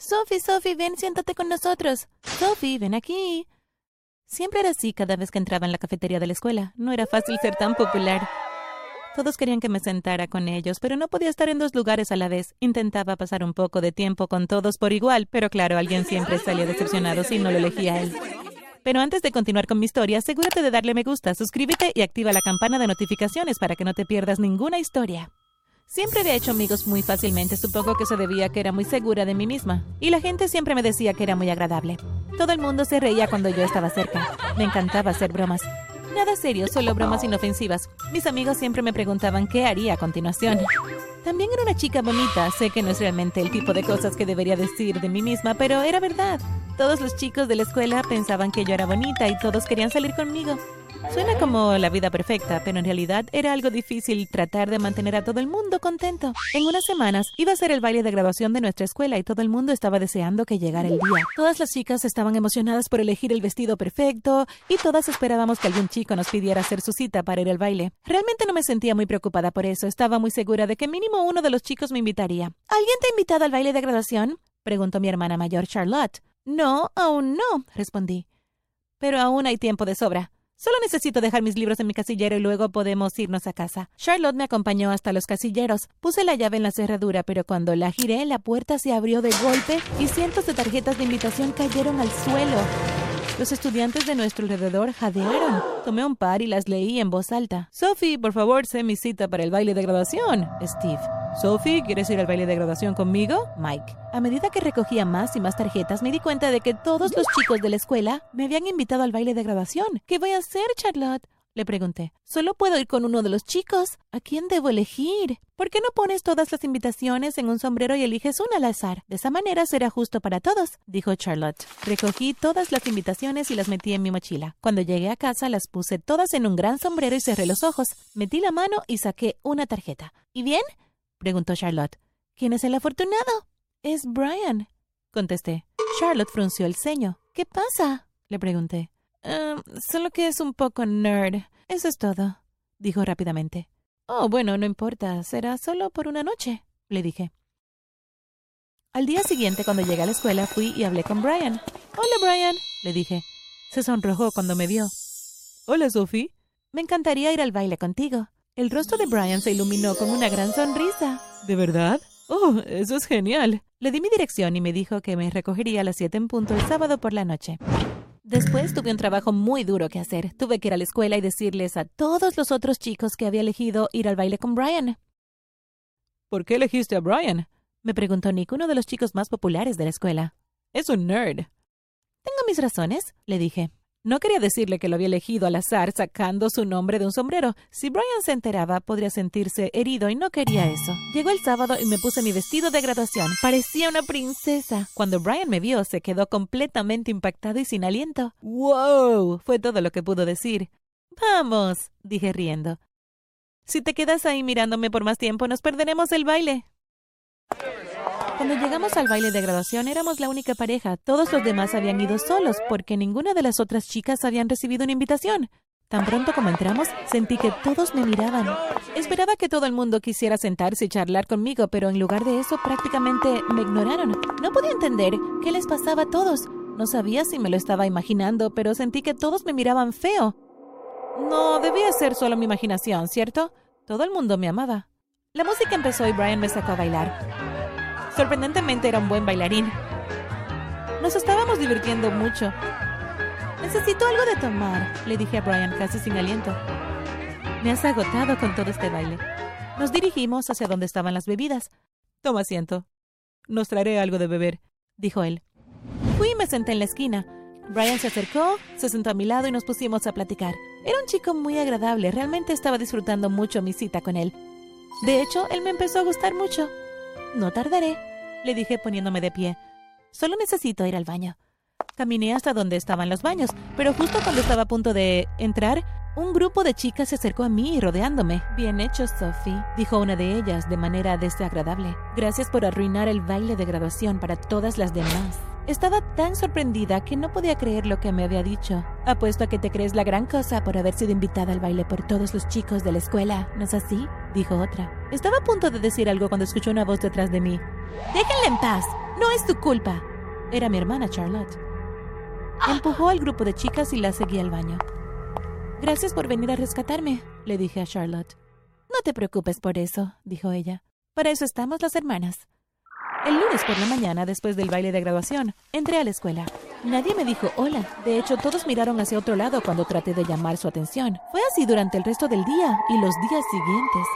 Sophie, Sophie, ven, siéntate con nosotros. Sophie, ven aquí. Siempre era así cada vez que entraba en la cafetería de la escuela. No era fácil ser tan popular. Todos querían que me sentara con ellos, pero no podía estar en dos lugares a la vez. Intentaba pasar un poco de tiempo con todos por igual, pero claro, alguien siempre salía decepcionado si no lo elegía a él. Pero antes de continuar con mi historia, asegúrate de darle me gusta, suscríbete y activa la campana de notificaciones para que no te pierdas ninguna historia. Siempre había hecho amigos muy fácilmente, supongo que se debía que era muy segura de mí misma. Y la gente siempre me decía que era muy agradable. Todo el mundo se reía cuando yo estaba cerca. Me encantaba hacer bromas. Nada serio, solo bromas inofensivas. Mis amigos siempre me preguntaban qué haría a continuación. También era una chica bonita. Sé que no es realmente el tipo de cosas que debería decir de mí misma, pero era verdad. Todos los chicos de la escuela pensaban que yo era bonita y todos querían salir conmigo. Suena como la vida perfecta, pero en realidad era algo difícil tratar de mantener a todo el mundo contento. En unas semanas iba a ser el baile de graduación de nuestra escuela y todo el mundo estaba deseando que llegara el día. Todas las chicas estaban emocionadas por elegir el vestido perfecto y todas esperábamos que algún chico nos pidiera hacer su cita para ir al baile. Realmente no me sentía muy preocupada por eso, estaba muy segura de que mínimo uno de los chicos me invitaría. ¿Alguien te ha invitado al baile de graduación? preguntó mi hermana mayor Charlotte. No, aún no, respondí. Pero aún hay tiempo de sobra. Solo necesito dejar mis libros en mi casillero y luego podemos irnos a casa. Charlotte me acompañó hasta los casilleros. Puse la llave en la cerradura, pero cuando la giré, la puerta se abrió de golpe y cientos de tarjetas de invitación cayeron al suelo. Los estudiantes de nuestro alrededor jadearon. Tomé un par y las leí en voz alta. Sophie, por favor, sé mi cita para el baile de graduación. Steve. Sophie, ¿quieres ir al baile de graduación conmigo? Mike. A medida que recogía más y más tarjetas, me di cuenta de que todos los chicos de la escuela me habían invitado al baile de graduación. ¿Qué voy a hacer, Charlotte? Le pregunté. Solo puedo ir con uno de los chicos. ¿A quién debo elegir? ¿Por qué no pones todas las invitaciones en un sombrero y eliges una al azar? De esa manera será justo para todos, dijo Charlotte. Recogí todas las invitaciones y las metí en mi mochila. Cuando llegué a casa las puse todas en un gran sombrero y cerré los ojos. Metí la mano y saqué una tarjeta. ¿Y bien? preguntó Charlotte. ¿Quién es el afortunado? Es Brian, contesté. Charlotte frunció el ceño. ¿Qué pasa? le pregunté. Em, solo que es un poco nerd. Eso es todo, dijo rápidamente. Oh, bueno, no importa. Será solo por una noche, le dije. Al día siguiente, cuando llegué a la escuela, fui y hablé con Brian. Hola, Brian, le dije. Se sonrojó cuando me vio. Hola, Sophie. Me encantaría ir al baile contigo. El rostro de Brian se iluminó con una gran sonrisa. ¿De verdad? Oh, eso es genial. Le di mi dirección y me dijo que me recogería a las siete en punto el sábado por la noche. Después tuve un trabajo muy duro que hacer. Tuve que ir a la escuela y decirles a todos los otros chicos que había elegido ir al baile con Brian. ¿Por qué elegiste a Brian? me preguntó Nick, uno de los chicos más populares de la escuela. Es un nerd. Tengo mis razones, le dije. No quería decirle que lo había elegido al azar sacando su nombre de un sombrero. Si Brian se enteraba, podría sentirse herido y no quería eso. Llegó el sábado y me puse mi vestido de graduación. Parecía una princesa. Cuando Brian me vio, se quedó completamente impactado y sin aliento. ¡Wow! Fue todo lo que pudo decir. Vamos, dije riendo. Si te quedas ahí mirándome por más tiempo, nos perderemos el baile. Cuando llegamos al baile de graduación éramos la única pareja. Todos los demás habían ido solos porque ninguna de las otras chicas habían recibido una invitación. Tan pronto como entramos, sentí que todos me miraban. Esperaba que todo el mundo quisiera sentarse y charlar conmigo, pero en lugar de eso prácticamente me ignoraron. No podía entender qué les pasaba a todos. No sabía si me lo estaba imaginando, pero sentí que todos me miraban feo. No debía ser solo mi imaginación, ¿cierto? Todo el mundo me amaba. La música empezó y Brian me sacó a bailar. Sorprendentemente era un buen bailarín. Nos estábamos divirtiendo mucho. Necesito algo de tomar, le dije a Brian casi sin aliento. Me has agotado con todo este baile. Nos dirigimos hacia donde estaban las bebidas. Toma asiento. Nos traeré algo de beber, dijo él. Fui y me senté en la esquina. Brian se acercó, se sentó a mi lado y nos pusimos a platicar. Era un chico muy agradable, realmente estaba disfrutando mucho mi cita con él. De hecho, él me empezó a gustar mucho. No tardaré, le dije poniéndome de pie. Solo necesito ir al baño. Caminé hasta donde estaban los baños, pero justo cuando estaba a punto de entrar, un grupo de chicas se acercó a mí rodeándome. Bien hecho, Sophie, dijo una de ellas de manera desagradable. Gracias por arruinar el baile de graduación para todas las demás. Estaba tan sorprendida que no podía creer lo que me había dicho. Apuesto a que te crees la gran cosa por haber sido invitada al baile por todos los chicos de la escuela, ¿no es así? Dijo otra. Estaba a punto de decir algo cuando escuchó una voz detrás de mí. Déjenla en paz. No es tu culpa. Era mi hermana Charlotte. Empujó al grupo de chicas y la seguí al baño. Gracias por venir a rescatarme, le dije a Charlotte. No te preocupes por eso, dijo ella. Para eso estamos las hermanas. El lunes por la mañana, después del baile de graduación, entré a la escuela. Nadie me dijo hola. De hecho, todos miraron hacia otro lado cuando traté de llamar su atención. Fue así durante el resto del día y los días siguientes.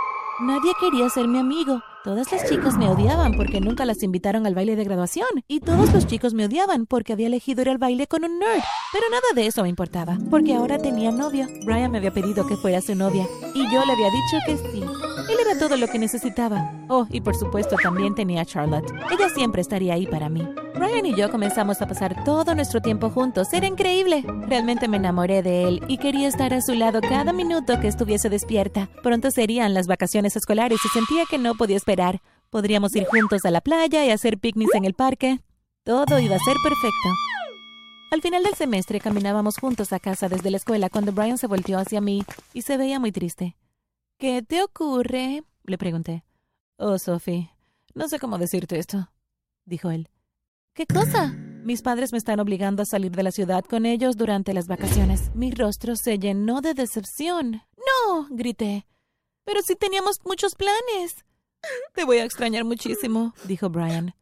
Nadie quería ser mi amigo. Todas las chicas me odiaban porque nunca las invitaron al baile de graduación. Y todos los chicos me odiaban porque había elegido ir al baile con un nerd. Pero nada de eso me importaba, porque ahora tenía novio. Brian me había pedido que fuera su novia. Y yo le había dicho que sí. Él era todo lo que necesitaba. Oh, y por supuesto también tenía a Charlotte. Ella siempre estaría ahí para mí. Brian y yo comenzamos a pasar todo nuestro tiempo juntos. Era increíble. Realmente me enamoré de él y quería estar a su lado cada minuto que estuviese despierta. Pronto serían las vacaciones escolares y sentía que no podía esperar. Podríamos ir juntos a la playa y hacer picnics en el parque. Todo iba a ser perfecto. Al final del semestre caminábamos juntos a casa desde la escuela cuando Brian se volteó hacia mí y se veía muy triste. ¿Qué te ocurre? le pregunté. Oh, Sophie, no sé cómo decirte esto, dijo él. ¿Qué cosa? Mis padres me están obligando a salir de la ciudad con ellos durante las vacaciones. Mi rostro se llenó de decepción. No, grité. Pero si teníamos muchos planes. Te voy a extrañar muchísimo, dijo Brian.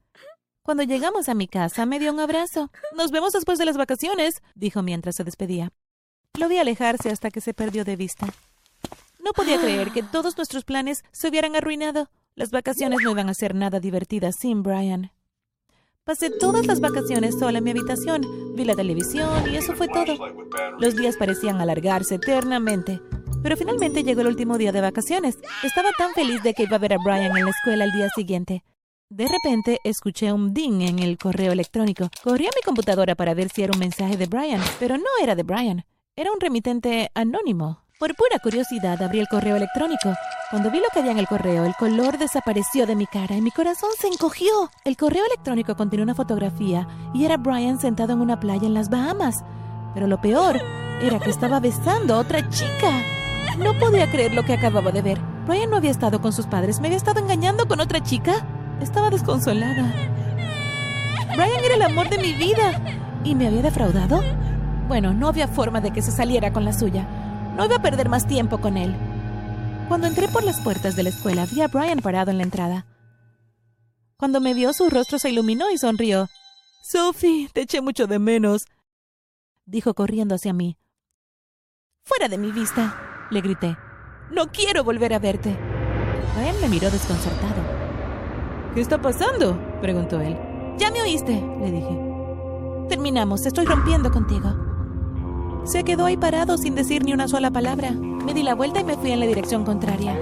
Cuando llegamos a mi casa, me dio un abrazo. Nos vemos después de las vacaciones, dijo mientras se despedía. Lo vi alejarse hasta que se perdió de vista. No podía creer que todos nuestros planes se hubieran arruinado. Las vacaciones no iban a ser nada divertidas sin Brian. Pasé todas las vacaciones sola en mi habitación, vi la televisión y eso fue todo. Los días parecían alargarse eternamente, pero finalmente llegó el último día de vacaciones. Estaba tan feliz de que iba a ver a Brian en la escuela al día siguiente. De repente escuché un ding en el correo electrónico. Corrí a mi computadora para ver si era un mensaje de Brian, pero no era de Brian. Era un remitente anónimo. Por pura curiosidad abrí el correo electrónico. Cuando vi lo que había en el correo, el color desapareció de mi cara y mi corazón se encogió. El correo electrónico contenía una fotografía y era Brian sentado en una playa en las Bahamas. Pero lo peor era que estaba besando a otra chica. No podía creer lo que acababa de ver. Brian no había estado con sus padres, me había estado engañando con otra chica. Estaba desconsolada. Brian era el amor de mi vida. ¿Y me había defraudado? Bueno, no había forma de que se saliera con la suya. No iba a perder más tiempo con él. Cuando entré por las puertas de la escuela, vi a Brian parado en la entrada. Cuando me vio, su rostro se iluminó y sonrió. Sophie, te eché mucho de menos, dijo corriendo hacia mí. Fuera de mi vista, le grité. No quiero volver a verte. Brian me miró desconcertado. ¿Qué está pasando? preguntó él. Ya me oíste, le dije. Terminamos, estoy rompiendo contigo. Se quedó ahí parado sin decir ni una sola palabra. Me di la vuelta y me fui en la dirección contraria.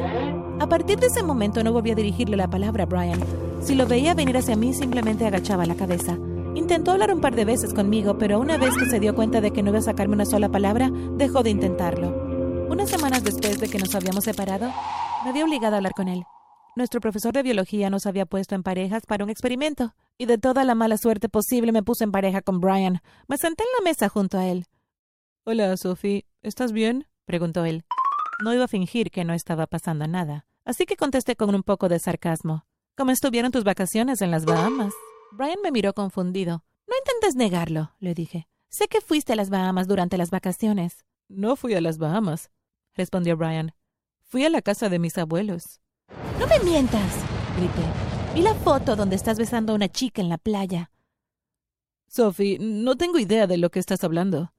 A partir de ese momento no volví a dirigirle la palabra a Brian. Si lo veía venir hacia mí, simplemente agachaba la cabeza. Intentó hablar un par de veces conmigo, pero una vez que se dio cuenta de que no iba a sacarme una sola palabra, dejó de intentarlo. Unas semanas después de que nos habíamos separado, me había obligado a hablar con él. Nuestro profesor de biología nos había puesto en parejas para un experimento, y de toda la mala suerte posible me puse en pareja con Brian. Me senté en la mesa junto a él. Hola, Sophie. ¿Estás bien? preguntó él. No iba a fingir que no estaba pasando nada, así que contesté con un poco de sarcasmo. ¿Cómo estuvieron tus vacaciones en las Bahamas? Brian me miró confundido. No intentes negarlo, le dije. Sé que fuiste a las Bahamas durante las vacaciones. No fui a las Bahamas, respondió Brian. Fui a la casa de mis abuelos. No me mientas, grité. Vi la foto donde estás besando a una chica en la playa. Sophie, no tengo idea de lo que estás hablando.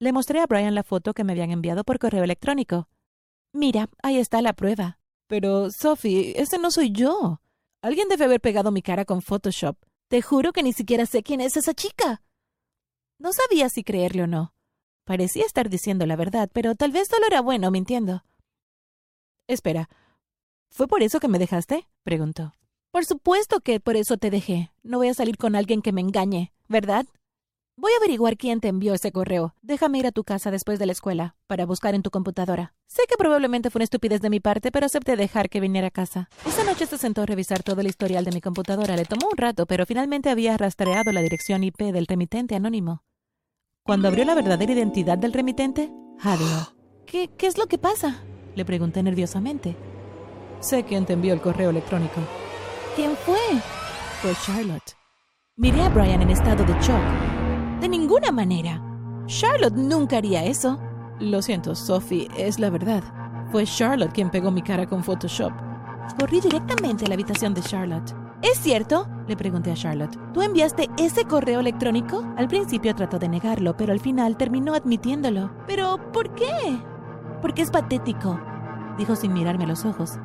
Le mostré a Brian la foto que me habían enviado por correo electrónico. Mira, ahí está la prueba. Pero, Sophie, ese no soy yo. Alguien debe haber pegado mi cara con Photoshop. Te juro que ni siquiera sé quién es esa chica. No sabía si creerle o no. Parecía estar diciendo la verdad, pero tal vez solo era bueno mintiendo. Espera, ¿fue por eso que me dejaste? preguntó. Por supuesto que por eso te dejé. No voy a salir con alguien que me engañe, ¿verdad? Voy a averiguar quién te envió ese correo. Déjame ir a tu casa después de la escuela, para buscar en tu computadora. Sé que probablemente fue una estupidez de mi parte, pero acepté dejar que viniera a casa. Esa noche se sentó a revisar todo el historial de mi computadora. Le tomó un rato, pero finalmente había rastreado la dirección IP del remitente anónimo. Cuando abrió la verdadera identidad del remitente, jadeó. ¿Qué, ¿Qué es lo que pasa? Le pregunté nerviosamente. Sé quién te envió el correo electrónico. ¿Quién fue? Fue Charlotte. Miré a Brian en estado de shock. De ninguna manera. Charlotte nunca haría eso. Lo siento, Sophie, es la verdad. Fue Charlotte quien pegó mi cara con Photoshop. Corrí directamente a la habitación de Charlotte. ¿Es cierto? Le pregunté a Charlotte. ¿Tú enviaste ese correo electrónico? Al principio trató de negarlo, pero al final terminó admitiéndolo. ¿Pero por qué? Porque es patético, dijo sin mirarme a los ojos.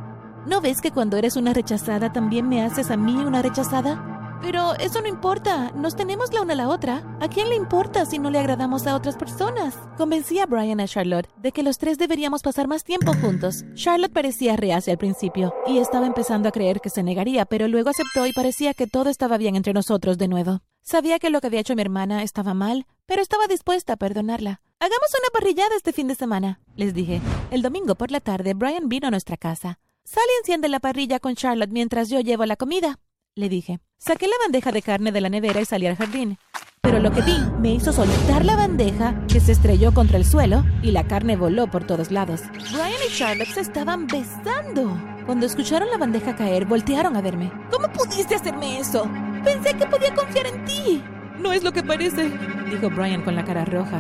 ¿No ves que cuando eres una rechazada también me haces a mí una rechazada? Pero eso no importa, nos tenemos la una a la otra. ¿A quién le importa si no le agradamos a otras personas? Convencí a Brian a Charlotte de que los tres deberíamos pasar más tiempo juntos. Charlotte parecía reacia al principio y estaba empezando a creer que se negaría, pero luego aceptó y parecía que todo estaba bien entre nosotros de nuevo. Sabía que lo que había hecho mi hermana estaba mal, pero estaba dispuesta a perdonarla. Hagamos una parrillada este fin de semana, les dije. El domingo por la tarde, Brian vino a nuestra casa. Sal y enciende la parrilla con Charlotte mientras yo llevo la comida le dije. Saqué la bandeja de carne de la nevera y salí al jardín. Pero lo que vi me hizo soltar la bandeja, que se estrelló contra el suelo y la carne voló por todos lados. Brian y Charlotte se estaban besando. Cuando escucharon la bandeja caer, voltearon a verme. ¿Cómo pudiste hacerme eso? Pensé que podía confiar en ti. No es lo que parece, dijo Brian con la cara roja.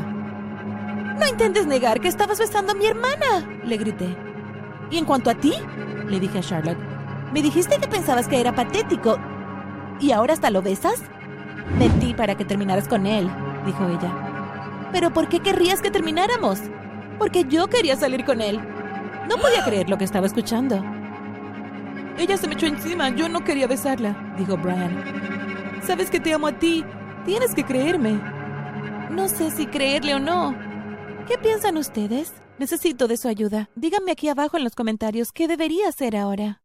No intentes negar que estabas besando a mi hermana, le grité. ¿Y en cuanto a ti? le dije a Charlotte. Me dijiste que pensabas que era patético. ¿Y ahora hasta lo besas? Mentí para que terminaras con él, dijo ella. ¿Pero por qué querrías que termináramos? Porque yo quería salir con él. No podía creer lo que estaba escuchando. Ella se me echó encima. Yo no quería besarla, dijo Brian. Sabes que te amo a ti. Tienes que creerme. No sé si creerle o no. ¿Qué piensan ustedes? Necesito de su ayuda. Díganme aquí abajo en los comentarios qué debería hacer ahora.